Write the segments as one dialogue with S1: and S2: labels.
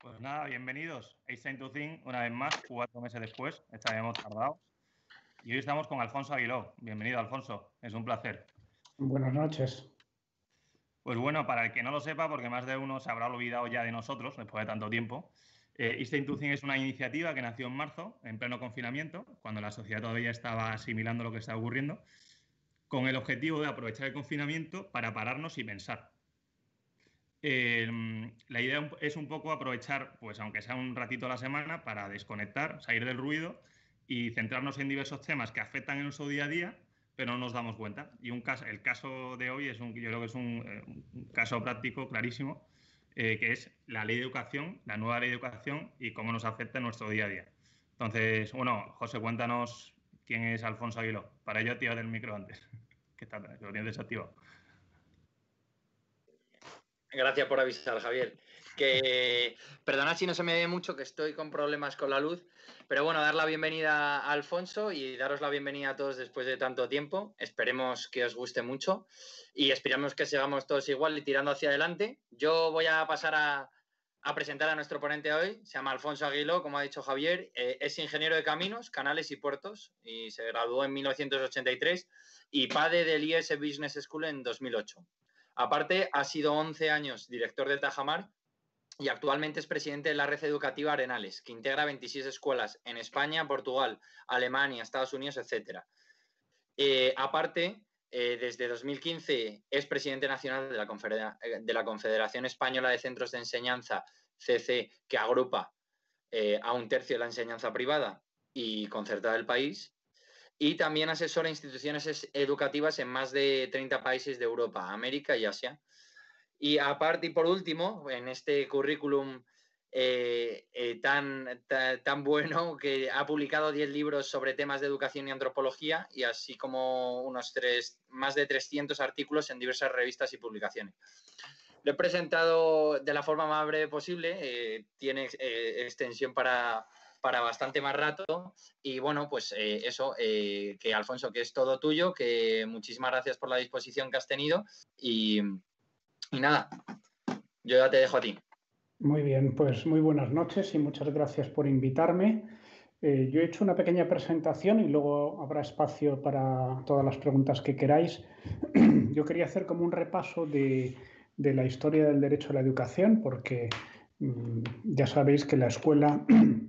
S1: Pues nada, bienvenidos. Einstein to Think, una vez más, cuatro meses después, estaremos tardados. Y hoy estamos con Alfonso Aguiló. Bienvenido, Alfonso. Es un placer.
S2: Buenas noches.
S1: Pues bueno, para el que no lo sepa, porque más de uno se habrá olvidado ya de nosotros después de tanto tiempo, eh, to Think es una iniciativa que nació en marzo, en pleno confinamiento, cuando la sociedad todavía estaba asimilando lo que está ocurriendo, con el objetivo de aprovechar el confinamiento para pararnos y pensar Em, la idea es un poco aprovechar, pues aunque sea un ratito a la semana, para desconectar, salir del ruido y centrarnos en diversos temas que afectan en nuestro día a día, pero no nos damos cuenta. Y un caso, el caso de hoy es un, yo creo que es un, eh, caso práctico clarísimo, eh, que es la ley de educación, la nueva ley de educación y cómo nos afecta en nuestro día a día. Entonces, bueno, José, cuéntanos quién es Alfonso Aguiló. Para ello, activar el micro antes, que, está, lo tienes desactivado.
S3: Gracias por avisar, Javier. Que perdona si no se me ve mucho, que estoy con problemas con la luz, pero bueno, dar la bienvenida a Alfonso y daros la bienvenida a todos después de tanto tiempo. Esperemos que os guste mucho y esperamos que sigamos todos igual y tirando hacia adelante. Yo voy a pasar a, presentar a nuestro ponente hoy. Se llama Alfonso Aguilo, como ha dicho Javier. Eh, es ingeniero de caminos, canales y puertos y se graduó en 1983 y padre del IS Business School en 2008. Aparte, ha sido 11 años director de Tajamar y actualmente es presidente de la red educativa Arenales, que integra 26 escuelas en España, Portugal, Alemania, Estados Unidos, etc. Eh, aparte, eh, desde 2015 es presidente nacional de la, de la, Confederación Española de Centros de Enseñanza, CC, que agrupa eh, a un tercio de la enseñanza privada y concertada del país y también asesora instituciones educativas en más de 30 países de Europa, América y Asia. Y aparte y por último, en este currículum eh, eh, tan, tan, bueno que ha publicado 10 libros sobre temas de educación y antropología y así como unos tres, más de 300 artículos en diversas revistas y publicaciones. Lo he presentado de la forma más breve posible, eh, tiene extensión para, para bastante más rato. Y bueno, pues eh, eso, eh, que Alfonso, que es todo tuyo, que muchísimas gracias por la disposición que has tenido y, nada, yo ya te dejo a ti.
S2: Muy bien, pues muy buenas noches y muchas gracias por invitarme. Eh, yo he hecho una pequeña presentación y luego habrá espacio para todas las preguntas que queráis. Yo quería hacer como un repaso de, de la historia del derecho a la educación, porque mm, ya sabéis que la escuela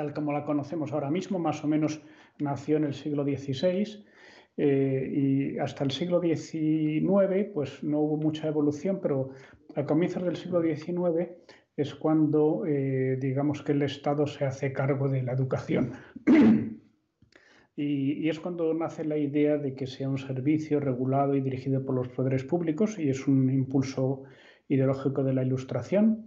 S2: tal como la conocemos ahora mismo, más o menos nació en el siglo XVI eh, y hasta el siglo XIX pues no hubo mucha evolución, pero a comienzos del siglo XIX es cuando eh, digamos que el Estado se hace cargo de la educación. y, es cuando nace la idea de que sea un servicio regulado y dirigido por los poderes públicos y es un impulso ideológico de la Ilustración.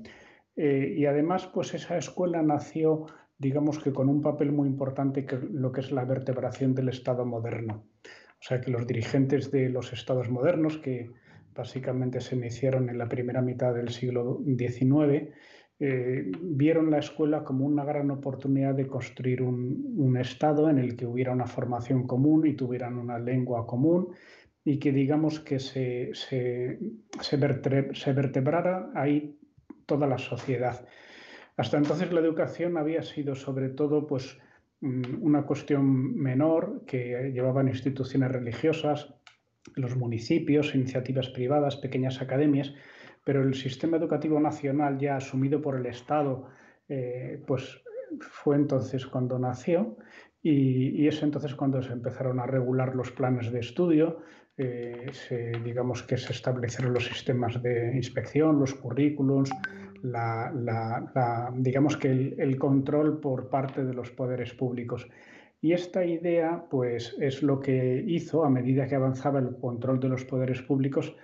S2: Eh, y además, pues esa escuela nació digamos que con un papel muy importante que lo que es la vertebración del Estado moderno. O sea que los dirigentes de los estados modernos, que básicamente se iniciaron en la primera mitad del siglo XIX, eh, vieron la escuela como una gran oportunidad de construir un, Estado en el que hubiera una formación común y tuvieran una lengua común y que digamos que se, se, se vertebrara ahí toda la sociedad. Hasta entonces la educación había sido sobre todo pues, mm, una cuestión menor que llevaban instituciones religiosas, los municipios, iniciativas privadas, pequeñas academias, pero el sistema educativo nacional ya asumido por el Estado, eh, pues fue entonces cuando nació y, es entonces cuando se empezaron a regular los planes de estudio, eh, digamos que se establecieron los sistemas de inspección, los currículums, digamos que el, control por parte de los poderes públicos. Y esta idea, pues, es lo que hizo, a medida que avanzaba el control de los poderes públicos,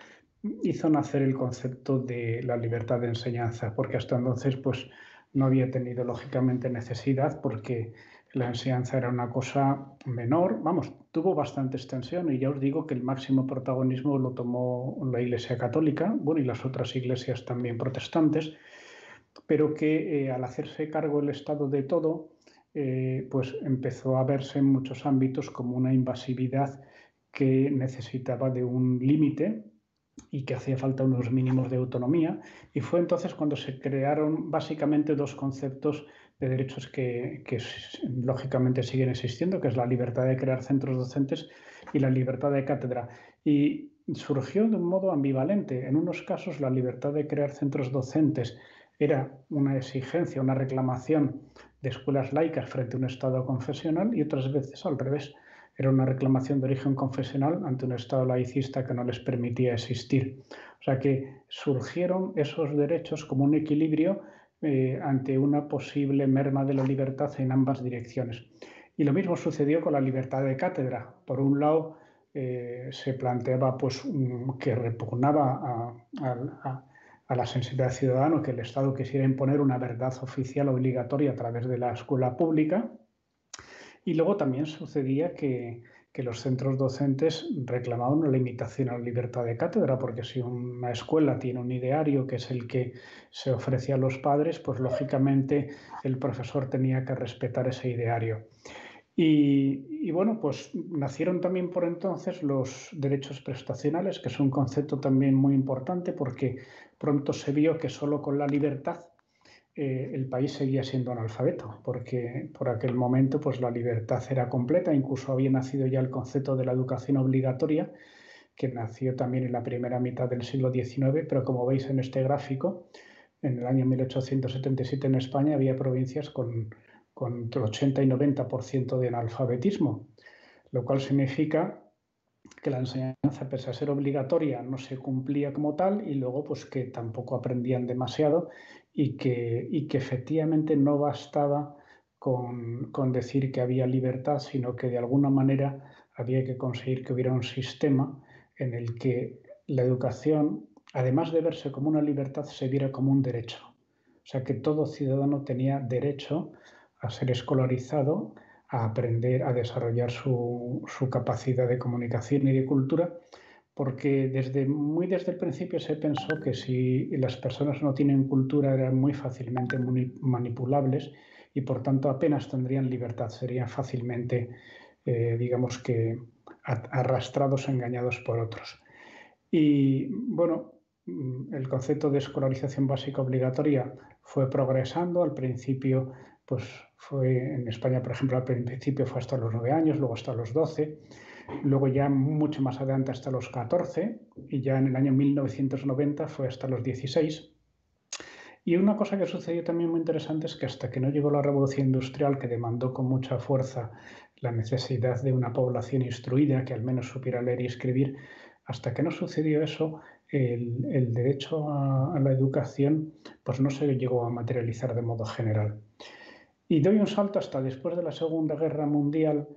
S2: hizo nacer el concepto de la libertad de enseñanza, porque hasta entonces, pues, no había tenido lógicamente necesidad, porque la enseñanza era una cosa menor, vamos, tuvo bastante extensión y ya os digo que el máximo protagonismo lo tomó la Iglesia Católica, bueno, y las otras iglesias también protestantes, pero que eh, al hacerse cargo el Estado de todo, eh, pues empezó a verse en muchos ámbitos como una invasividad que necesitaba de un límite y que hacía falta unos mínimos de autonomía. Y fue entonces cuando se crearon básicamente dos conceptos de derechos que, que, lógicamente siguen existiendo, que es la libertad de crear centros docentes y la libertad de cátedra. Y surgió de un modo ambivalente. En unos casos la libertad de crear centros docentes era una exigencia, una reclamación de escuelas laicas frente a un Estado confesional y otras veces al revés. Era una reclamación de origen confesional ante un Estado laicista que no les permitía existir. O sea que surgieron esos derechos como un equilibrio eh, ante una posible merma de la libertad en ambas direcciones. Y lo mismo sucedió con la libertad de cátedra. Por un lado, eh, se planteaba pues, que repugnaba a, la sensibilidad ciudadana que el Estado quisiera imponer una verdad oficial obligatoria a través de la escuela pública. Y luego también sucedía que, que los centros docentes reclamaban una limitación a la libertad de cátedra, porque si una escuela tiene un ideario que es el que se ofrece a los padres, pues lógicamente el profesor tenía que respetar ese ideario. Y, bueno, pues nacieron también por entonces los derechos prestacionales, que es un concepto también muy importante porque pronto se vio que solo con la libertad eh, el país seguía siendo analfabeto, porque por aquel momento pues, la libertad era completa, incluso había nacido ya el concepto de la educación obligatoria, que nació también en la primera mitad del siglo XIX, pero como veis en este gráfico, en el año 1877 en España había provincias con, con entre 80 y 90% de analfabetismo, lo cual significa que la enseñanza, pese a ser obligatoria, no se cumplía como tal y luego pues que tampoco aprendían demasiado y que, y que efectivamente no bastaba con, con, decir que había libertad, sino que de alguna manera había que conseguir que hubiera un sistema en el que la educación, además de verse como una libertad, se viera como un derecho. O sea, que todo ciudadano tenía derecho ser escolarizado, a aprender a desarrollar su, su capacidad de comunicación y de cultura porque desde, muy desde el principio se pensó que si las personas no tienen cultura eran muy fácilmente manipulables y por tanto apenas tendrían libertad, serían fácilmente, eh, digamos que, arrastrados, engañados por otros. Y bueno, el concepto de escolarización básica obligatoria fue progresando. Al principio, pues fue en España, por ejemplo, al principio fue hasta los nueve años, luego hasta los doce luego ya mucho más adelante hasta los 14 y ya en el año 1990 fue hasta los 16. Y una cosa que sucedió también muy interesante es que hasta que no llegó la revolución industrial que demandó con mucha fuerza la necesidad de una población instruida que al menos supiera leer y escribir, hasta que no sucedió eso, el, el derecho a, a, la educación pues no se llegó a materializar de modo general. Y doy un salto hasta después de la Segunda Guerra Mundial,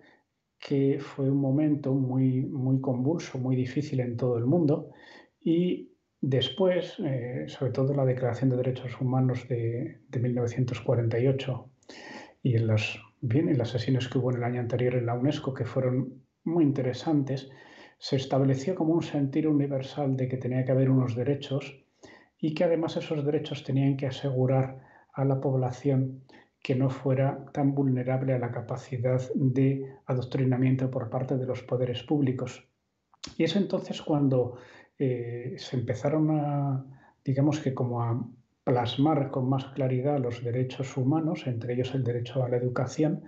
S2: que fue un momento muy, muy convulso, muy difícil en todo el mundo. Y después, eh, sobre todo la Declaración de Derechos Humanos de, de 1948 y en las, bien, en las sesiones que hubo en el año anterior en la UNESCO, que fueron muy interesantes, se estableció como un sentir universal de que tenía que haber unos derechos y que además esos derechos tenían que asegurar a la población que no fuera tan vulnerable a la capacidad de adoctrinamiento por parte de los poderes públicos. Y es entonces cuando eh, se empezaron a, digamos que como a plasmar con más claridad los derechos humanos, entre ellos el derecho a la educación,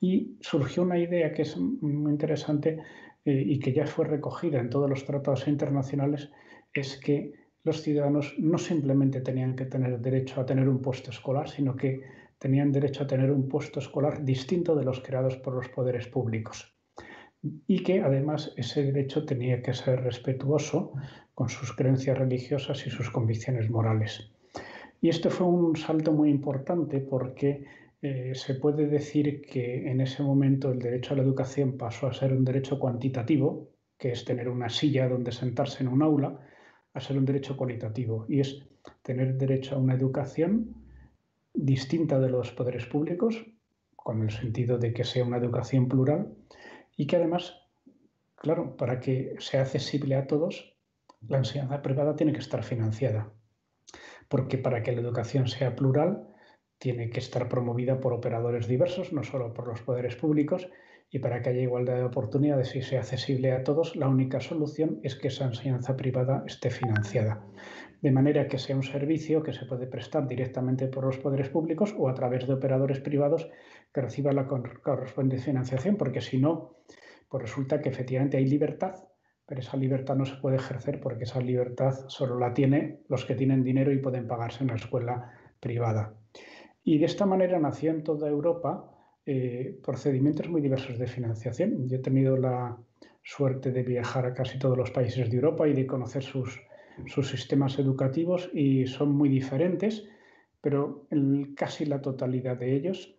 S2: y surgió una idea que es muy interesante eh, y que ya fue recogida en todos los tratados internacionales, es que los ciudadanos no simplemente tenían que tener derecho a tener un puesto escolar, sino que tenían derecho a tener un puesto escolar distinto de los creados por los poderes públicos y que además ese derecho tenía que ser respetuoso con sus creencias religiosas y sus convicciones morales. Y esto fue un salto muy importante porque eh, se puede decir que en ese momento el derecho a la educación pasó a ser un derecho cuantitativo, que es tener una silla donde sentarse en un aula, a ser un derecho cualitativo, y es tener derecho a una educación distinta de los poderes públicos, con el sentido de que sea una educación plural y que además, claro, para que sea accesible a todos, la enseñanza privada tiene que estar financiada, porque para que la educación sea plural, tiene que estar promovida por operadores diversos, no solo por los poderes públicos, y para que haya igualdad de oportunidades y sea accesible a todos, la única solución es que esa enseñanza privada esté financiada. De manera que sea un servicio que se puede prestar directamente por los poderes públicos o a través de operadores privados que reciban la correspondiente financiación, porque si no, pues resulta que efectivamente hay libertad, pero esa libertad no se puede ejercer porque esa libertad solo la tienen los que tienen dinero y pueden pagarse una escuela privada. Y de esta manera nació en toda Europa eh, procedimientos muy diversos de financiación. Yo he tenido la suerte de viajar a casi todos los países de Europa y de conocer sus, sus sistemas educativos y son muy diferentes, pero casi la totalidad de ellos,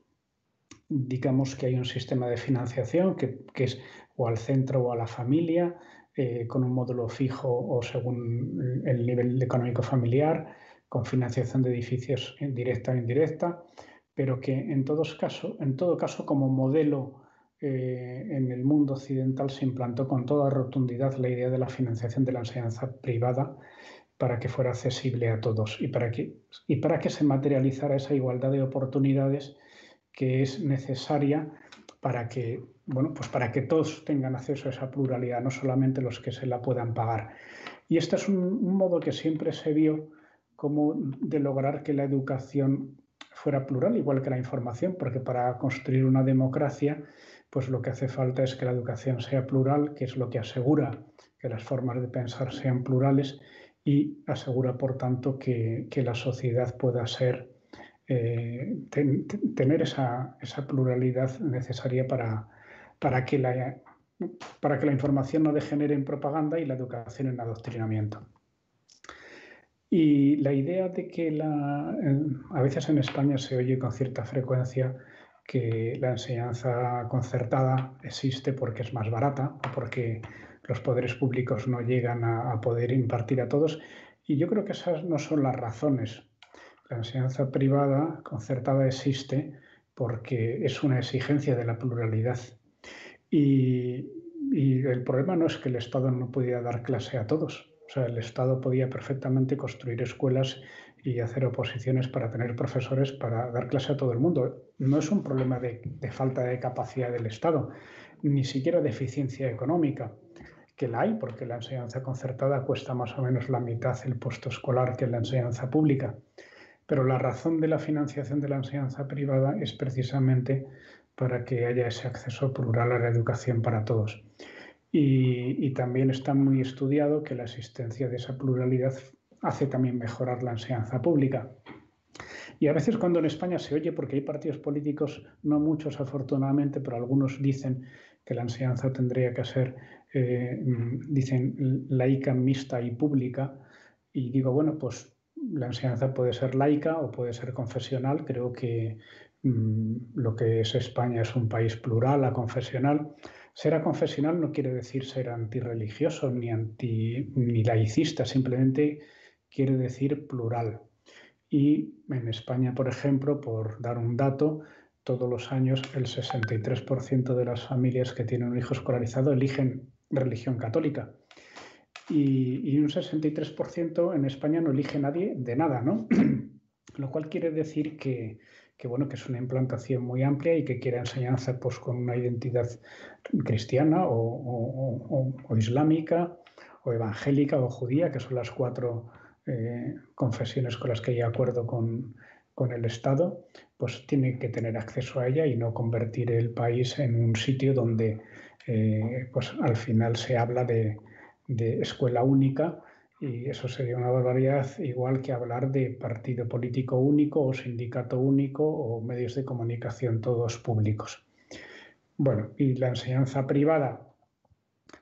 S2: digamos que hay un sistema de financiación que, que es o al centro o a la familia, eh, con un módulo fijo o según el nivel económico familiar, con financiación de edificios directa o indirecta pero que en, todos caso, en todo caso como modelo eh, en el mundo occidental se implantó con toda rotundidad la idea de la financiación de la enseñanza privada para que fuera accesible a todos y para que, y para que se materializara esa igualdad de oportunidades que es necesaria para que, bueno, pues para que todos tengan acceso a esa pluralidad, no solamente los que se la puedan pagar. Y este es un, un modo que siempre se vio como de lograr que la educación fuera plural, igual que la información, porque para construir una democracia, pues lo que hace falta es que la educación sea plural, que es lo que asegura que las formas de pensar sean plurales y asegura, por tanto, que, la sociedad pueda ser, eh, tener esa, pluralidad necesaria para, para, que la, para que la información no degenere en propaganda y la educación en adoctrinamiento. Y la idea de que la, a veces en España se oye con cierta frecuencia que la enseñanza concertada existe porque es más barata o porque los poderes públicos no llegan a, poder impartir a todos. Y yo creo que esas no son las razones. La enseñanza privada concertada existe porque es una exigencia de la pluralidad. Y, y el problema no es que el Estado no pudiera dar clase a todos. O sea, el Estado podía perfectamente construir escuelas y hacer oposiciones para tener profesores para dar clase a todo el mundo. No es un problema de, falta de capacidad del Estado, ni siquiera de eficiencia económica, que la hay, porque la enseñanza concertada cuesta más o menos la mitad el puesto escolar que la enseñanza pública. Pero la razón de la financiación de la enseñanza privada es precisamente para que haya ese acceso plural a la educación para todos. Y, también está muy estudiado que la existencia de esa pluralidad hace también mejorar la enseñanza pública. Y a veces cuando en España se oye, porque hay partidos políticos, no muchos afortunadamente, pero algunos dicen que la enseñanza tendría que ser, eh, dicen, laica, mixta y pública. Y digo, bueno, pues la enseñanza puede ser laica o puede ser confesional. Creo que mm, lo que es España es un país plural, a confesional. Ser confesional no quiere decir ser antirreligioso ni, anti, ni laicista, simplemente quiere decir plural. Y en España, por ejemplo, por dar un dato, todos los años el 63% de las familias que tienen un hijo escolarizado eligen religión católica. Y, y un 63% en España no elige nadie de nada, ¿no? Lo cual quiere decir que, que bueno, que es una implantación muy amplia y que quiere enseñanza pues, con una identidad cristiana o, islámica o evangélica o judía, que son las cuatro eh, confesiones con las que hay acuerdo con, el Estado, pues tiene que tener acceso a ella y no convertir el país en un sitio donde eh, pues al final se habla de, de escuela única y eso sería una barbaridad, igual que hablar de partido político único o sindicato único o medios de comunicación todos públicos. Bueno, y la enseñanza privada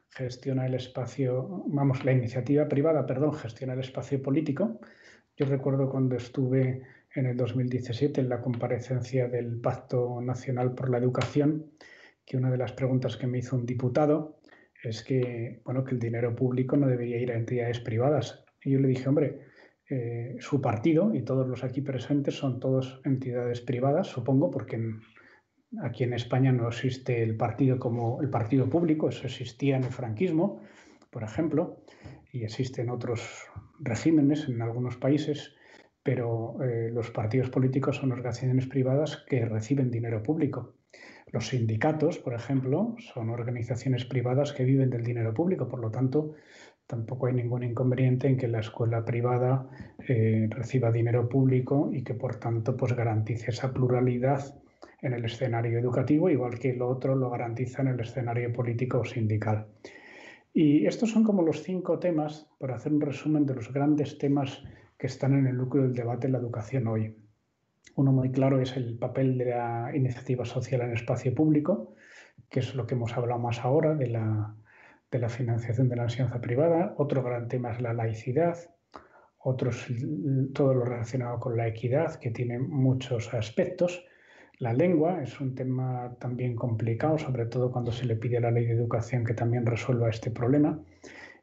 S2: gestiona el espacio, vamos, la iniciativa privada, perdón, gestiona el espacio político. Yo recuerdo cuando estuve en el 2017 en la comparecencia del Pacto Nacional por la Educación, que una de las preguntas que me hizo un diputado es que, bueno, que el dinero público no debería ir a entidades privadas. Y yo le dije, hombre, eh, su partido y todos los aquí presentes son todos entidades privadas, supongo, porque aquí en España no existe el partido como el partido público, eso existía en el franquismo, por ejemplo, y existe en otros regímenes, en algunos países, pero eh, los partidos políticos son organizaciones privadas que reciben dinero público. Los sindicatos, por ejemplo, son organizaciones privadas que viven del dinero público, por lo tanto, tampoco hay ningún inconveniente en que la escuela privada eh, reciba dinero público y que, por tanto, pues garantice esa pluralidad en el escenario educativo, igual que lo otro lo garantiza en el escenario político o sindical. Y estos son como los cinco temas, para hacer un resumen de los grandes temas que están en el núcleo del debate en la educación hoy. Uno muy claro es el papel de la iniciativa social en espacio público, que es lo que hemos hablado más ahora de la, financiación de la enseñanza privada. Otro gran tema es la laicidad. Otro es todo lo relacionado con la equidad, que tiene muchos aspectos. La lengua es un tema también complicado, sobre todo cuando se le pide a la ley de educación que también resuelva este problema.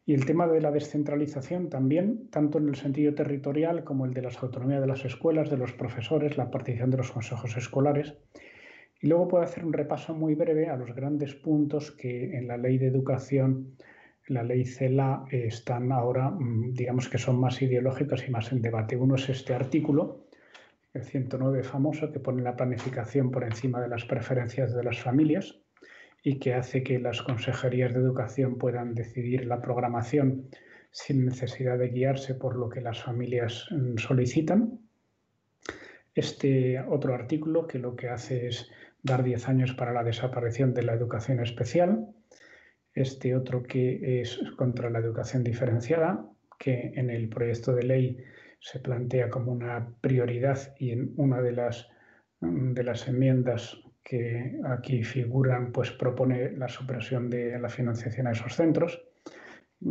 S2: Y el tema de la descentralización también, tanto en el sentido territorial como el de las autonomías de las escuelas, de los profesores, la participación de los consejos escolares. Y luego puedo hacer un repaso muy breve a los grandes puntos que en la ley de educación, la ley CELA, están ahora, mm, digamos que son más ideológicos y más en debate. Uno es este artículo, el 109 famoso, que pone la planificación por encima de las preferencias de las familias y que hace que las consejerías de educación puedan decidir la programación sin necesidad de guiarse por lo que las familias mm, solicitan. Este otro artículo que lo que hace es dar 10 años para la desaparición de la educación especial. Este otro que es contra la educación diferenciada, que en el proyecto de ley se plantea como una prioridad y en una de las, mm, de las enmiendas que aquí figuran, pues propone la supresión de la financiación a esos centros,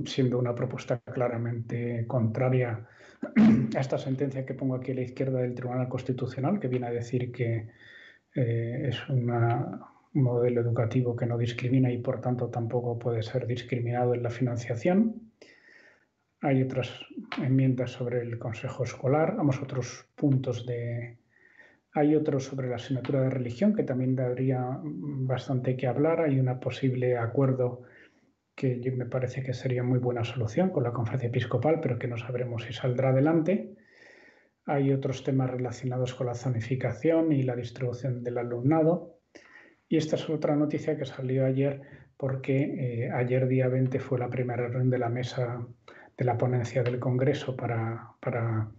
S2: siendo una propuesta claramente contraria a esta sentencia que pongo aquí a la izquierda del Tribunal Constitucional, que viene a decir que eh, es un modelo educativo que no discrimina y por tanto tampoco puede ser discriminado en la financiación. Hay otras enmiendas sobre el Consejo Escolar, vamos, otros puntos de, hay otro sobre la asignatura de religión que también daría bastante que hablar. Hay un posible acuerdo que me parece que sería muy buena solución con la conferencia episcopal, pero que no sabremos si saldrá adelante. Hay otros temas relacionados con la zonificación y la distribución del alumnado. Y esta es otra noticia que salió ayer porque eh, ayer día 20 fue la primera reunión de la mesa de la ponencia del Congreso para, para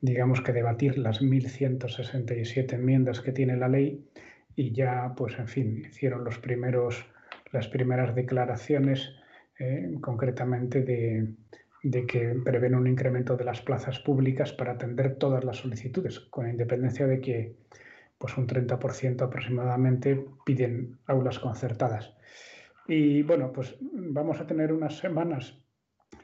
S2: digamos que debatir las 1.167 enmiendas que tiene la ley y ya, pues en fin, hicieron los primeros, las primeras declaraciones eh, concretamente de, de, que prevén un incremento de las plazas públicas para atender todas las solicitudes, con independencia de que pues un 30% aproximadamente piden aulas concertadas. Y bueno, pues vamos a tener unas semanas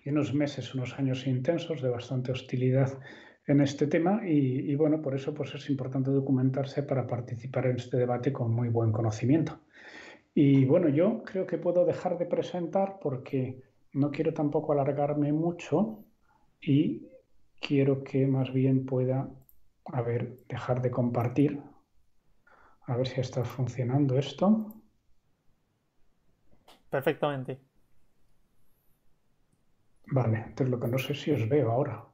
S2: y unos meses, unos años intensos de bastante hostilidad en este tema y, bueno, por eso pues es importante documentarse para participar en este debate con muy buen conocimiento. Y bueno, yo creo que puedo dejar de presentar porque no quiero tampoco alargarme mucho y quiero que más bien pueda, a ver, dejar de compartir. A ver si está funcionando esto.
S4: Perfectamente.
S2: Vale, entonces lo que no sé si os veo ahora.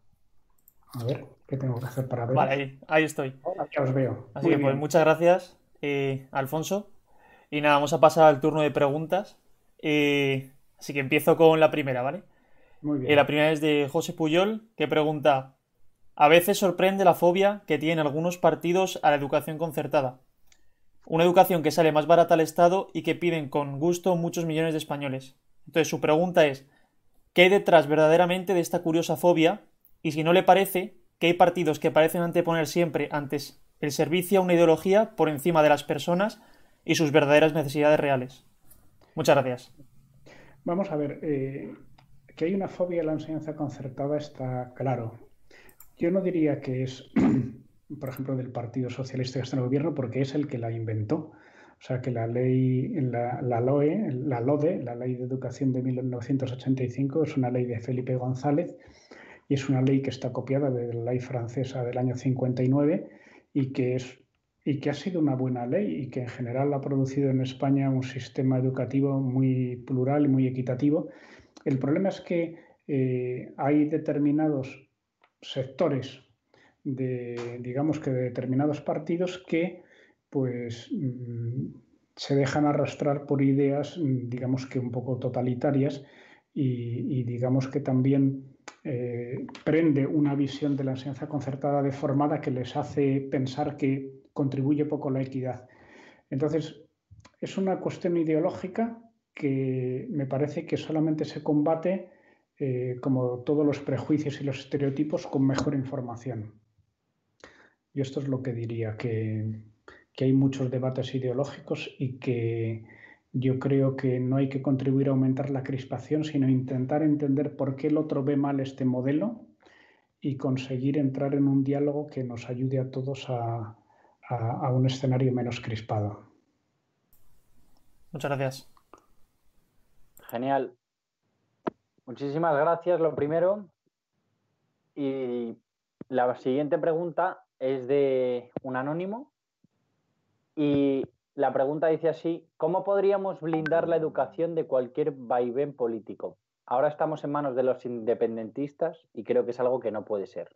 S2: A ver, ¿qué tengo que hacer para ver?
S4: Vale, ahí, estoy.
S2: Ahora ya os veo.
S4: Así que pues muchas gracias, eh, Alfonso. Y nada, vamos a pasar al turno de preguntas. Eh, así que empiezo con la primera, ¿vale?
S2: Muy bien.
S4: Eh, la primera es de José Puyol, que pregunta: A veces sorprende la fobia que tienen algunos partidos a la educación concertada. Una educación que sale más barata al Estado y que piden con gusto muchos millones de españoles. Entonces, su pregunta es: ¿Qué hay detrás verdaderamente de esta curiosa fobia y si no le parece que hay partidos que parecen anteponer siempre antes el servicio a una ideología por encima de las personas y sus verdaderas necesidades reales. Muchas gracias.
S2: Vamos a ver, eh, que hay una fobia a la enseñanza concertada está claro. Yo no diría que es, por ejemplo, del Partido Socialista que está en el gobierno porque es el que la inventó. O sea que la ley, la, LOE, la LODE, la Ley de Educación de 1985, es una ley de Felipe González y es una ley que está copiada de la ley francesa del año 59 y que, es, y que ha sido una buena ley y que en general ha producido en España un sistema educativo muy plural y muy equitativo. El problema es que eh, hay determinados sectores de, digamos que de determinados partidos que pues mm, se dejan arrastrar por ideas, digamos que un poco totalitarias y, digamos que también eh, prende una visión de la enseñanza concertada deformada que les hace pensar que contribuye poco a la equidad. Entonces, es una cuestión ideológica que me parece que solamente se combate, eh, como todos los prejuicios y los estereotipos, con mejor información. Y esto es lo que diría, que, que hay muchos debates ideológicos y que yo creo que no hay que contribuir a aumentar la crispación, sino intentar entender por qué el otro ve mal este modelo y conseguir entrar en un diálogo que nos ayude a todos a, a un escenario menos crispado.
S4: Muchas gracias.
S5: Genial. Muchísimas gracias, lo primero. Y la siguiente pregunta es de un anónimo. Y la pregunta dice así, ¿cómo podríamos blindar la educación de cualquier vaivén político? Ahora estamos en manos de los independentistas y creo que es algo que no puede ser.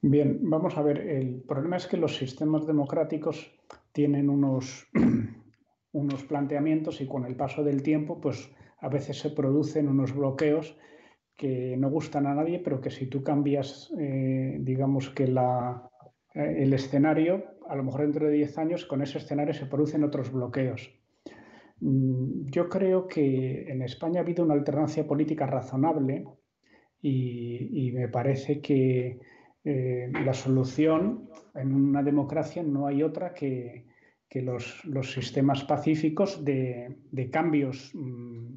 S2: Bien, vamos a ver, el problema es que los sistemas democráticos tienen unos, unos planteamientos y con el paso del tiempo, pues a veces se producen unos bloqueos que no gustan a nadie, pero que si tú cambias, eh, digamos que la, eh, el escenario, a lo mejor dentro de 10 años, con ese escenario se producen otros bloqueos. Mm, yo creo que en España ha habido una alternancia política razonable y, me parece que eh, la solución en una democracia no hay otra que, los, sistemas pacíficos de, cambios mm,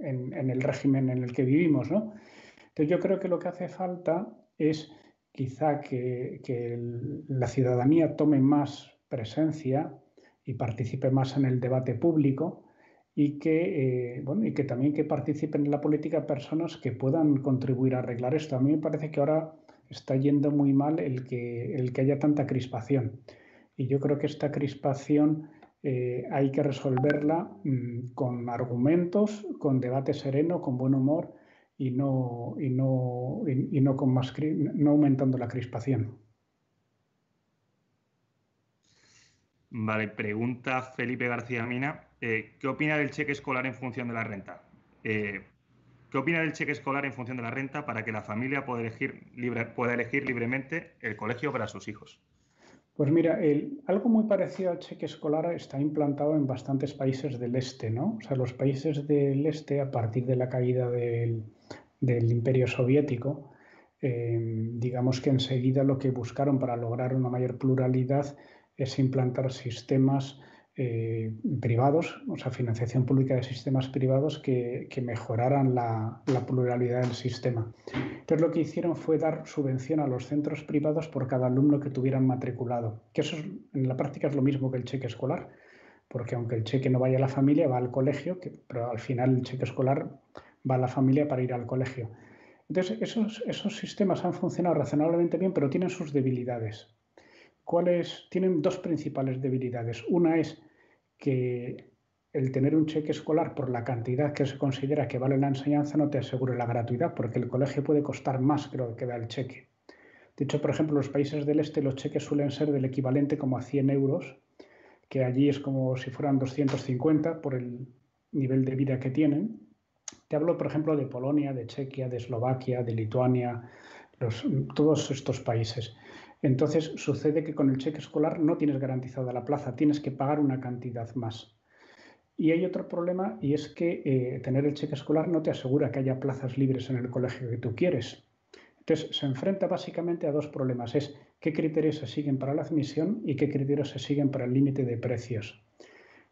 S2: en, el régimen en el que vivimos. Entonces yo creo que lo que hace falta es quizá que, la ciudadanía tome más presencia y participe más en el debate público y que, eh, bueno, y que también que participen en la política personas que puedan contribuir a arreglar esto. A mí me parece que ahora está yendo muy mal el que, el que haya tanta crispación. Y yo creo que esta crispación eh, hay que resolverla mm, con argumentos, con debate sereno, con buen humor y no, y no, y, no, con más, no aumentando la crispación.
S1: Vale, pregunta Felipe García Mina. Eh, ¿Qué opina del cheque escolar en función de la renta? Eh, ¿Qué opina del cheque escolar en función de la renta para que la familia pueda elegir, libre, pueda elegir libremente el colegio para sus hijos?
S2: Pues mira, algo muy parecido al cheque escolar está implantado en bastantes países del este, ¿no? O sea, los países del este, a partir de la caída del, imperio soviético, eh, digamos que enseguida lo que buscaron para lograr una mayor pluralidad es implantar sistemas eh, privados, o sea, financiación pública de sistemas privados que, mejoraran la, pluralidad del sistema. Entonces lo que hicieron fue dar subvención a los centros privados por cada alumno que tuvieran matriculado, que eso en la práctica es lo mismo que el cheque escolar, porque aunque el cheque no vaya a la familia, va al colegio, pero al final el cheque escolar va la familia para ir al colegio. Entonces esos, esos sistemas han funcionado razonablemente bien, pero tienen sus debilidades. ¿Cuáles? Tienen dos principales debilidades. Una es que el tener un cheque escolar por la cantidad que se considera que vale la enseñanza no te asegura la gratuidad, porque el colegio puede costar más que lo que da el cheque. De hecho, por ejemplo, los países del este los cheques suelen ser del equivalente como a 100 euros, que allí es como si fueran 250 por el nivel de vida que tienen. Te hablo, por ejemplo, de Polonia, de Chequia, de Eslovaquia, de Lituania, todos estos países. Entonces sucede que con el cheque escolar no tienes garantizada la plaza, tienes que pagar una cantidad más. Y hay otro problema y es que eh, tener el cheque escolar no te asegura que haya plazas libres en el colegio que tú quieres. Entonces se enfrenta básicamente a dos problemas. Es qué criterios se siguen para la admisión y qué criterios se siguen para el límite de precios.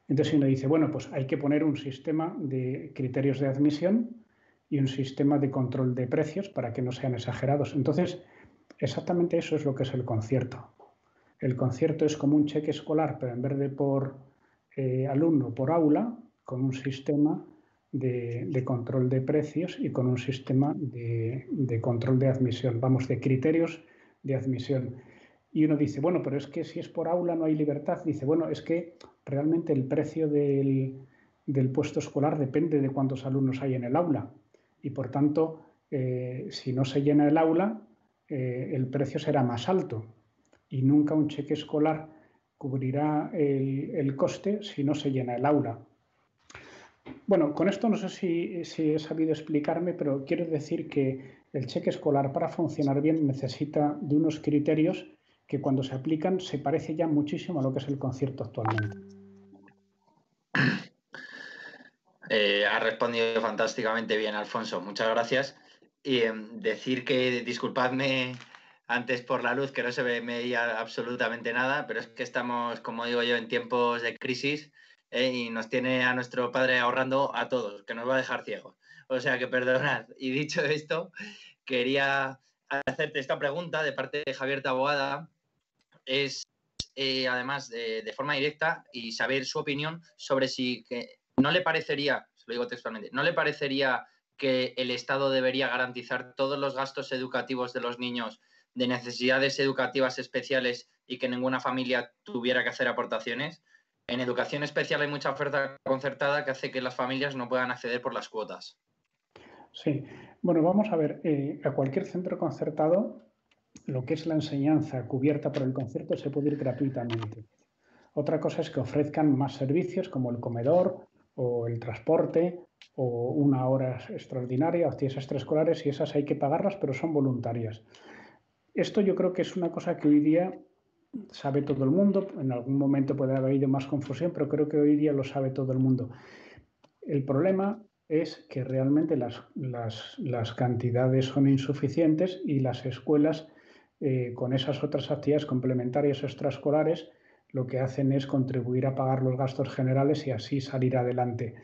S2: Entonces uno dice, bueno, pues hay que poner un sistema de criterios de admisión y un sistema de control de precios para que no sean exagerados. Entonces, Exactamente eso es lo que es el concierto. El concierto es como un cheque escolar, pero en vez de por eh, alumno, por aula, con un sistema de, control de precios y con un sistema de, control de admisión, vamos, de criterios de admisión. Y uno dice, bueno, pero es que si es por aula no hay libertad. Dice, bueno, es que realmente el precio del, puesto escolar depende de cuántos alumnos hay en el aula. Y por tanto, eh, si no se llena el aula, eh, el precio será más alto y nunca un cheque escolar cubrirá el, coste si no se llena el aula. Bueno, con esto no sé si, si, he sabido explicarme, pero quiero decir que el cheque escolar para funcionar bien necesita de unos criterios que cuando se aplican se parece ya muchísimo a lo que es el concierto actualmente.
S3: Eh, ha respondido fantásticamente bien, Alfonso. Muchas gracias. Y em, decir que, disculpadme antes por la luz, que no se veía absolutamente nada, pero es que estamos, como digo yo, en tiempos de crisis eh, y nos tiene a nuestro padre ahorrando a todos, que nos va a dejar ciegos. O sea que perdonad. Y dicho esto, quería hacerte esta pregunta de parte de Javier Taboada. Es eh, además de, forma directa y saber su opinión sobre si que no le parecería, se lo digo textualmente, no le parecería que el Estado debería garantizar todos los gastos educativos de los niños de necesidades educativas especiales y que ninguna familia tuviera que hacer aportaciones. En educación especial hay mucha oferta concertada que hace que las familias no puedan acceder por las cuotas.
S2: Sí, bueno, vamos a ver, eh, a cualquier centro concertado lo que es la enseñanza cubierta por el concierto se puede ir gratuitamente. Otra cosa es que ofrezcan más servicios como el comedor o el transporte o una hora extraordinaria, actividades extraescolares y esas hay que pagarlas, pero son voluntarias. Esto yo creo que es una cosa que hoy día sabe todo el mundo. En algún momento puede haber habido más confusión, pero creo que hoy día lo sabe todo el mundo. El problema es que realmente las, las, cantidades son insuficientes y las escuelas eh, con esas otras actividades complementarias extraescolares lo que hacen es contribuir a pagar los gastos generales y así salir adelante.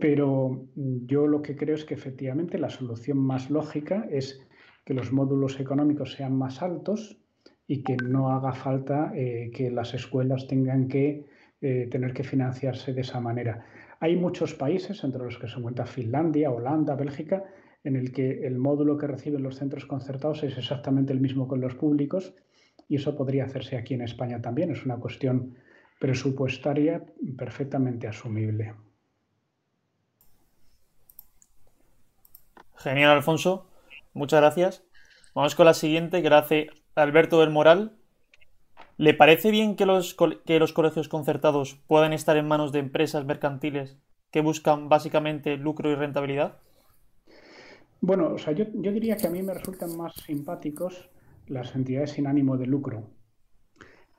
S2: Pero yo lo que creo es que efectivamente la solución más lógica es que los módulos económicos sean más altos y que no haga falta eh, que las escuelas tengan que eh, tener que financiarse de esa manera. Hay muchos países, entre los que se encuentra Finlandia, Holanda, Bélgica, en el que el módulo que reciben los centros concertados es exactamente el mismo con los públicos y eso podría hacerse aquí en España también. Es una cuestión presupuestaria perfectamente asumible.
S4: Genial, Alfonso. Muchas gracias. Vamos con la siguiente, que hace Alberto del Moral. ¿Le parece bien que los, que los colegios concertados puedan estar en manos de empresas mercantiles que buscan básicamente lucro y rentabilidad?
S2: Bueno, o sea, yo, diría que a mí me resultan más simpáticos las entidades sin ánimo de lucro.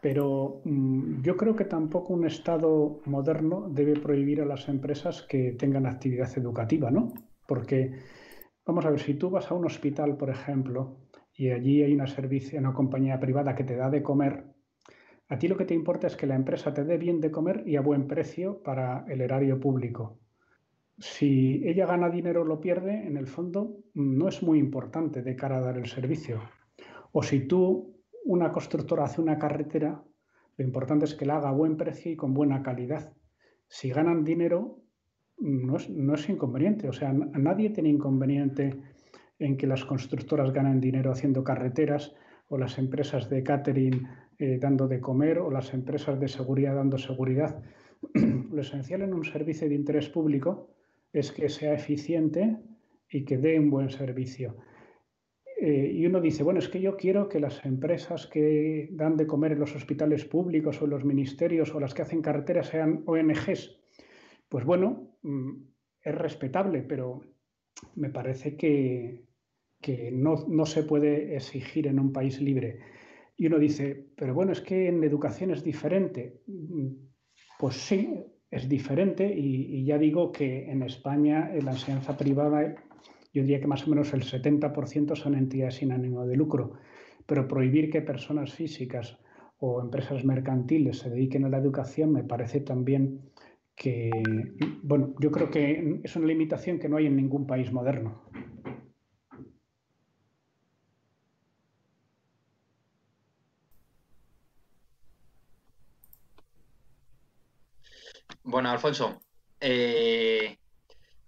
S2: Pero mm, yo creo que tampoco un Estado moderno debe prohibir a las empresas que tengan actividad educativa, ¿no? Porque, vamos a ver, si tú vas a un hospital, por ejemplo, y allí hay una, servicio, una compañía privada que te da de comer, a ti lo que te importa es que la empresa te dé bien de comer y a buen precio para el erario público. Si ella gana dinero o lo pierde, en el fondo no es muy importante de cara a dar el servicio. O si tú, una constructora, hace una carretera, lo importante es que la haga a buen precio y con buena calidad. Si ganan dinero, no es, no es inconveniente. O sea, nadie tiene inconveniente en que las constructoras ganen dinero haciendo carreteras o las empresas de catering eh, dando de comer o las empresas de seguridad dando seguridad. Lo esencial en un servicio de interés público es que sea eficiente y que dé un buen servicio. Eh, y uno dice, bueno, es que yo quiero que las empresas que dan de comer en los hospitales públicos o en los ministerios o las que hacen carreteras sean ONGs. Pues bueno, mm, es respetable, pero me parece que, que no, no, se puede exigir en un país libre. Y uno dice, pero bueno, es que en educación es diferente. Pues sí, es diferente y, ya digo que en España en la enseñanza privada yo diría que más o menos el 70% son entidades sin ánimo de lucro, pero prohibir que personas físicas o empresas mercantiles se dediquen a la educación me parece también que, bueno, yo creo que es una limitación que no hay en ningún país moderno.
S3: Bueno, Alfonso, eh,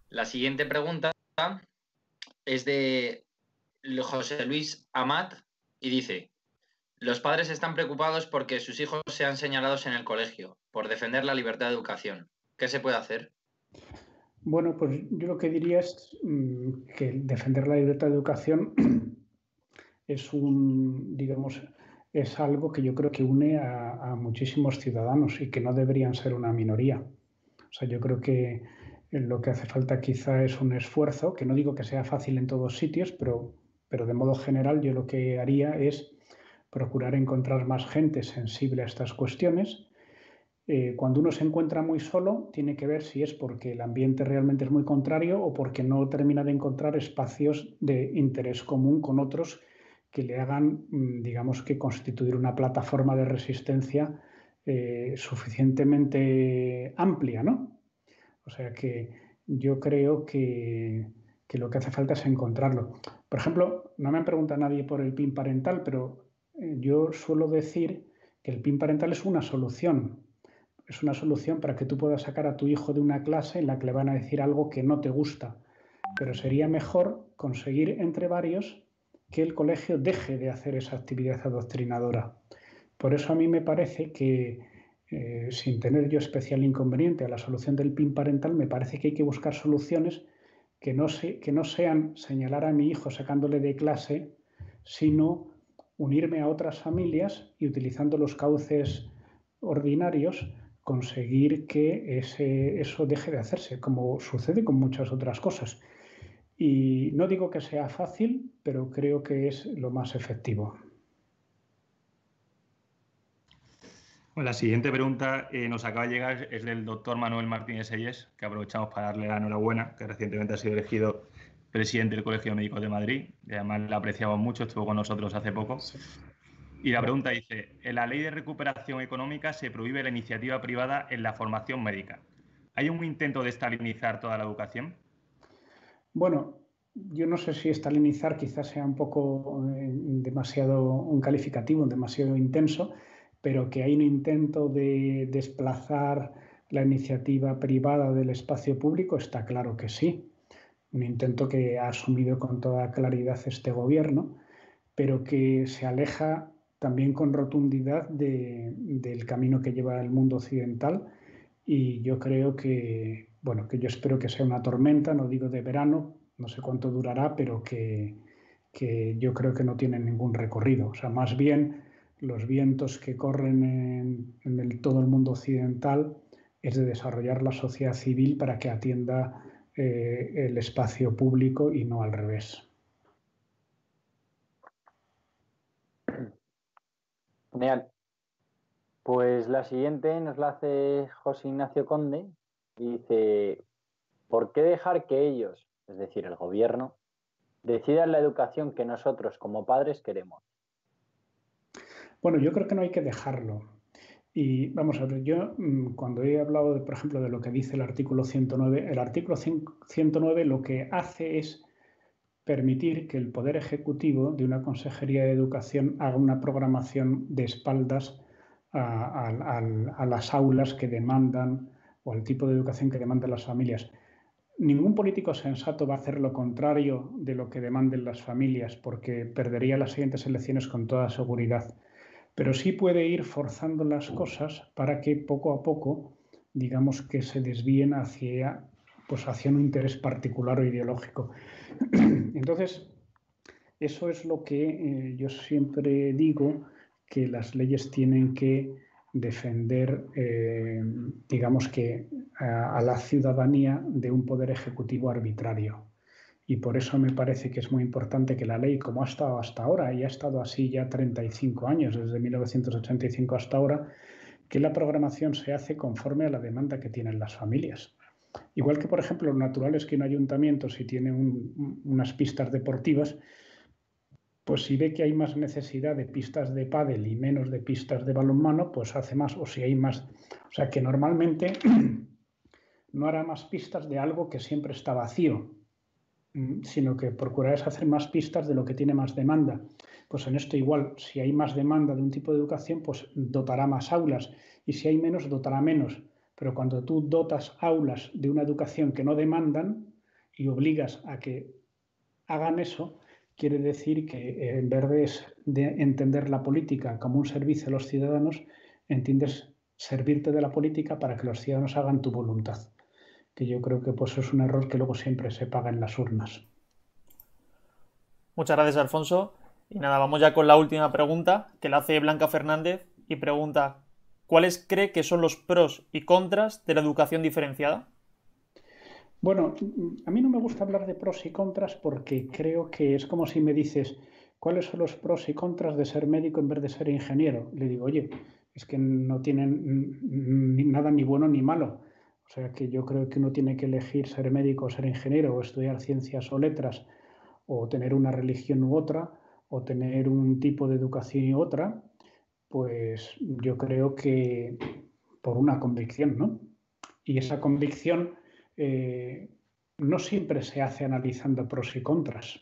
S3: la siguiente pregunta es de José Luis Amat y dice, los padres están preocupados porque sus hijos sean señalados en el colegio por defender la libertad de educación. ¿Qué se puede hacer?
S2: Bueno, pues yo lo que diría es mm, que defender la libertad de educación es un, digamos, es algo que yo creo que une a, muchísimos ciudadanos y que no deberían ser una minoría. O sea, yo creo que lo que hace falta quizá es un esfuerzo, que no digo que sea fácil en todos sitios, pero, pero de modo general yo lo que haría es procurar encontrar más gente sensible a estas cuestiones. Eh, cuando uno se encuentra muy solo, tiene que ver si es porque el ambiente realmente es muy contrario o porque no termina de encontrar espacios de interés común con otros que le hagan, mm, digamos que, constituir una plataforma de resistencia eh, suficientemente amplia, ¿no? O sea que yo creo que, que, lo que hace falta es encontrarlo. Por ejemplo, no me han preguntado nadie por el PIN parental, pero eh, yo suelo decir que el PIN parental es una solución. Es una solución para que tú puedas sacar a tu hijo de una clase en la que le van a decir algo que no te gusta. Pero sería mejor conseguir entre varios que el colegio deje de hacer esa actividad adoctrinadora. Por eso a mí me parece que, eh, sin tener yo especial inconveniente a la solución del PIN parental, me parece que hay que buscar soluciones que no, que no sean señalar a mi hijo sacándole de clase, sino unirme a otras familias y utilizando los cauces ordinarios conseguir que ese, eso deje de hacerse, como sucede con muchas otras cosas. Y no digo que sea fácil, pero creo que es lo más efectivo.
S1: la siguiente pregunta eh, nos acaba de llegar, es del doctor Manuel Martínez Selles, que aprovechamos para darle la enhorabuena, que recientemente ha sido elegido presidente del Colegio Médico de Madrid, además la apreciamos mucho, estuvo con nosotros hace poco. Y la pregunta dice, en la ley de recuperación económica se prohíbe la iniciativa privada en la formación médica. ¿Hay un intento de estalinizar toda la educación?
S2: Bueno, yo no sé si estalinizar quizás sea un poco eh, demasiado un calificativo, demasiado intenso, pero que hay un intento de desplazar la iniciativa privada del espacio público, está claro que sí. Un intento que ha asumido con toda claridad este gobierno, pero que se aleja también con rotundidad del camino que lleva el mundo occidental y yo creo que, bueno, que yo espero que sea una tormenta, no digo de verano, no sé cuánto durará, pero que, yo creo que no tiene ningún recorrido. O sea, más bien los vientos que corren en, todo el mundo occidental es de desarrollar la sociedad civil para que atienda eh, el espacio público y no al revés.
S5: Genial. Pues la siguiente nos la hace José Ignacio Conde dice, ¿por qué dejar que ellos, es decir, el gobierno, decidan la educación que nosotros como padres queremos?
S2: Bueno, yo creo que no hay que dejarlo. Y vamos a ver, yo mm, cuando he hablado, por ejemplo, de lo que dice el artículo 109, el artículo 109 lo que hace es permitir que el Poder Ejecutivo de una Consejería de Educación haga una programación de espaldas a, las aulas que demandan o al tipo de educación que demandan las familias. Ningún político sensato va a hacer lo contrario de lo que demanden las familias porque perdería las siguientes elecciones con toda seguridad. Pero sí puede ir forzando las cosas para que poco a poco, digamos que se desvíen hacia, pues hacia un interés particular o ideológico. Entonces, eso es lo que eh, yo siempre digo, que las leyes tienen que defender, eh, digamos que, a, la ciudadanía de un poder ejecutivo arbitrario. Y por eso me parece que es muy importante que la ley, como ha estado hasta ahora, y ha estado así ya 35 años, desde 1985 hasta ahora, que la programación se hace conforme a la demanda que tienen las familias. Igual que, por ejemplo, lo natural es que un ayuntamiento, si tiene unas pistas deportivas, pues si ve que hay más necesidad de pistas de pádel y menos de pistas de balonmano, pues hace más, o si hay más. O sea que normalmente no hará más pistas de algo que siempre está vacío, mm, sino que procurará hacer más pistas de lo que tiene más demanda. Pues en esto igual, si hay más demanda de un tipo de educación, pues dotará más aulas, y si hay menos, dotará menos. Pero cuando tú dotas aulas de una educación que no demandan y obligas a que hagan eso, quiere decir que eh, en vez de entender la política como un servicio a los ciudadanos, entiendes servirte de la política para que los ciudadanos hagan tu voluntad. Que yo creo que pues, es un error que luego siempre se paga en las urnas.
S4: Muchas gracias, Alfonso. Y nada, vamos ya con la última pregunta que la hace Blanca Fernández y pregunta, ¿cuáles cree que son los pros y contras de la educación diferenciada?
S2: Bueno, a mí no me gusta hablar de pros y contras porque creo que es como si me dices, ¿cuáles son los pros y contras de ser médico en vez de ser ingeniero? Le digo, oye, es que no tienen nada ni bueno ni malo. O sea que yo creo que uno tiene que elegir ser médico o ser ingeniero o estudiar ciencias o letras o tener una religión u otra o tener un tipo de educación y otra, pues yo creo que por una convicción, ¿no? Y esa convicción eh, no siempre se hace analizando pros y contras.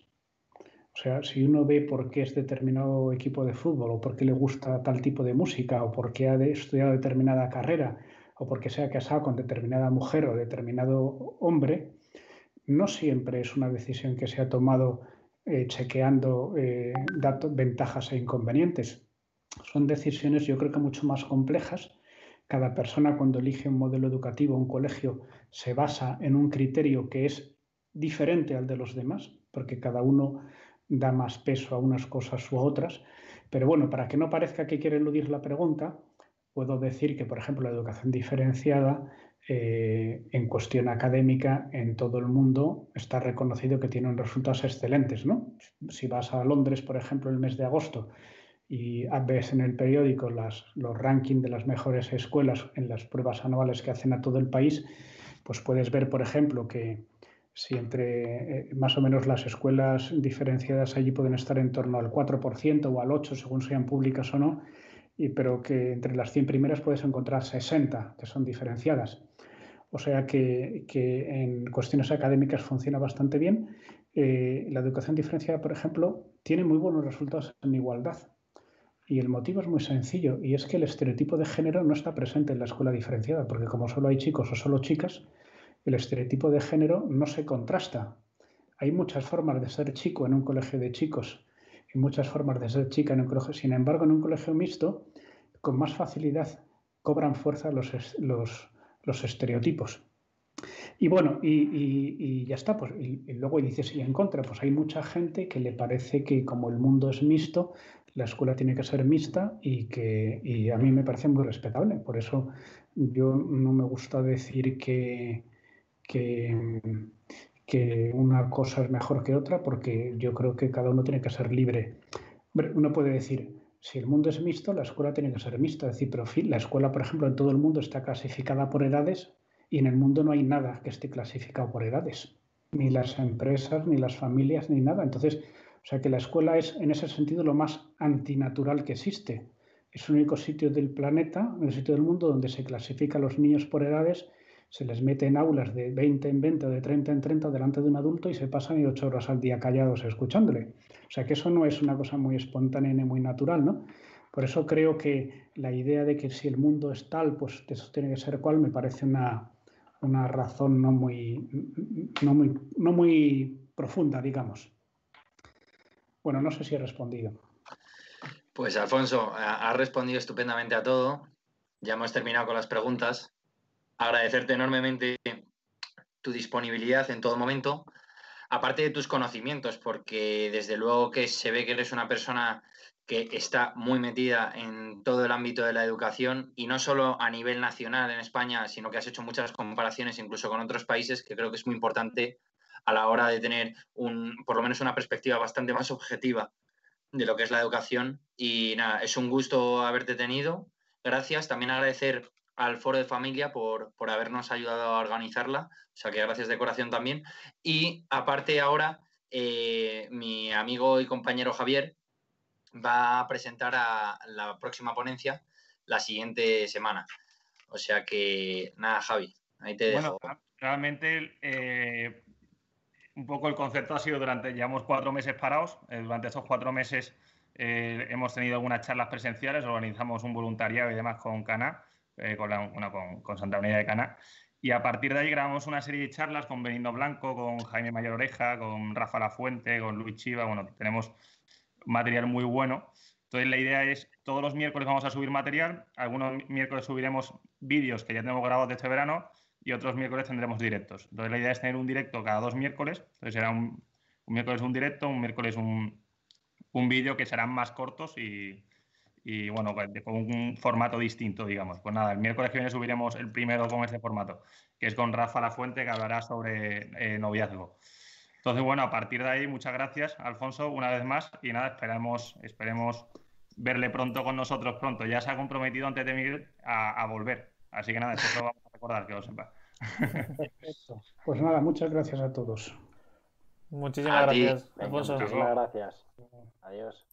S2: O sea, si uno ve por qué es determinado equipo de fútbol o por qué le gusta tal tipo de música o por qué ha estudiado determinada carrera o por qué se ha casado con determinada mujer o determinado hombre, no siempre es una decisión que se ha tomado eh, chequeando eh, datos, ventajas e inconvenientes. Son decisiones yo creo que mucho más complejas. Cada persona cuando elige un modelo educativo, un colegio, se basa en un criterio que es diferente al de los demás, porque cada uno da más peso a unas cosas u a otras. Pero bueno, para que no parezca que quiere eludir la pregunta, puedo decir que, por ejemplo, la educación diferenciada eh, en cuestión académica en todo el mundo está reconocido que tiene resultados excelentes. ¿no? Si vas a Londres, por ejemplo, el mes de agosto y ves en el periódico los rankings de las mejores escuelas en las pruebas anuales que hacen a todo el país, pues puedes ver, por ejemplo, que si entre eh, más o menos las escuelas diferenciadas allí pueden estar en torno al 4% o al 8%, según sean públicas o no, y, pero que entre las 100 primeras puedes encontrar 60 que son diferenciadas. O sea que, que en cuestiones académicas funciona bastante bien. Eh, la educación diferenciada, por ejemplo, tiene muy buenos resultados en igualdad. Y el motivo es muy sencillo, y es que el estereotipo de género no está presente en la escuela diferenciada, porque como solo hay chicos o solo chicas, el estereotipo de género no se contrasta. Hay muchas formas de ser chico en un colegio de chicos y muchas formas de ser chica en un colegio. Sin embargo, en un colegio mixto, con más facilidad cobran fuerza los, los, estereotipos. Y bueno, y, ya está. Pues, y, luego dices, y en contra, pues hay mucha gente que le parece que como el mundo es mixto, la escuela tiene que ser mixta y que y a mí me parece muy respetable. Por eso yo no me gusta decir que, que, una cosa es mejor que otra, porque yo creo que cada uno tiene que ser libre. uno puede decir, si el mundo es mixto, la escuela tiene que ser mixta. Es decir, pero la escuela, por ejemplo, en todo el mundo está clasificada por edades y en el mundo no hay nada que esté clasificado por edades. Ni las empresas, ni las familias, ni nada. Entonces, o sea que la escuela es en ese sentido lo más antinatural que existe. Es el único sitio del planeta, el sitio del mundo donde se clasifica a los niños por edades se les mete en aulas de 20 en 20 o de 30 en 30 delante de un adulto y se pasan 8 horas al día callados escuchándole. O sea que eso no es una cosa muy espontánea ni muy natural, ¿no? Por eso creo que la idea de que si el mundo es tal, pues eso tiene que ser cual, me parece una, una razón no muy, no, muy, no muy profunda, digamos. Bueno, no sé si he respondido.
S3: Pues Alfonso, ha respondido estupendamente a todo. Ya hemos terminado con las preguntas agradecerte enormemente tu disponibilidad en todo momento, aparte de tus conocimientos, porque desde luego que se ve que eres una persona que está muy metida en todo el ámbito de la educación y no solo a nivel nacional en España, sino que has hecho muchas comparaciones incluso con otros países, que creo que es muy importante a la hora de tener un, por lo menos una perspectiva bastante más objetiva de lo que es la educación. Y nada, es un gusto haberte tenido. Gracias. También agradecer al Foro de Familia por, habernos ayudado a organizarla. O sea que gracias de corazón también. Y aparte ahora, eh, mi amigo y compañero Javier va a presentar a la próxima ponencia la siguiente semana. O sea que nada, Javi, ahí te dejo.
S1: Bueno, realmente eh, un poco el concepto ha sido durante, llevamos cuatro meses parados, eh, durante esos cuatro meses hemos tenido algunas charlas presenciales, organizamos un voluntariado y demás con Cana eh, con, con, Santa María de Cana. Y a partir de ahí grabamos una serie de charlas con Benigno Blanco, con Jaime Mayor Oreja, con Rafa La Fuente, con Luis Chiva. Bueno, tenemos material muy bueno. Entonces la idea es, todos los miércoles vamos a subir material, algunos miércoles subiremos vídeos que ya tenemos grabados de este verano y otros miércoles tendremos directos. Entonces la idea es tener un directo cada dos miércoles, entonces será un, miércoles un directo, un miércoles un, un vídeo que serán más cortos y, bueno, con un formato distinto, digamos. Pues nada, el miércoles que viene subiremos el primero con este formato, que es con Rafa La Fuente, que hablará sobre eh, noviazgo. Entonces, bueno, a partir de ahí, muchas gracias, Alfonso, una vez más. Y nada, esperamos, esperemos verle pronto con nosotros pronto. Ya se ha comprometido antes de Miguel a, volver. Así que nada, eso lo vamos recordar, que lo sepa.
S2: Perfecto. Pues nada, muchas gracias a todos.
S4: Muchísimas gracias,
S5: Alfonso. Muchísimas gracias. Adiós.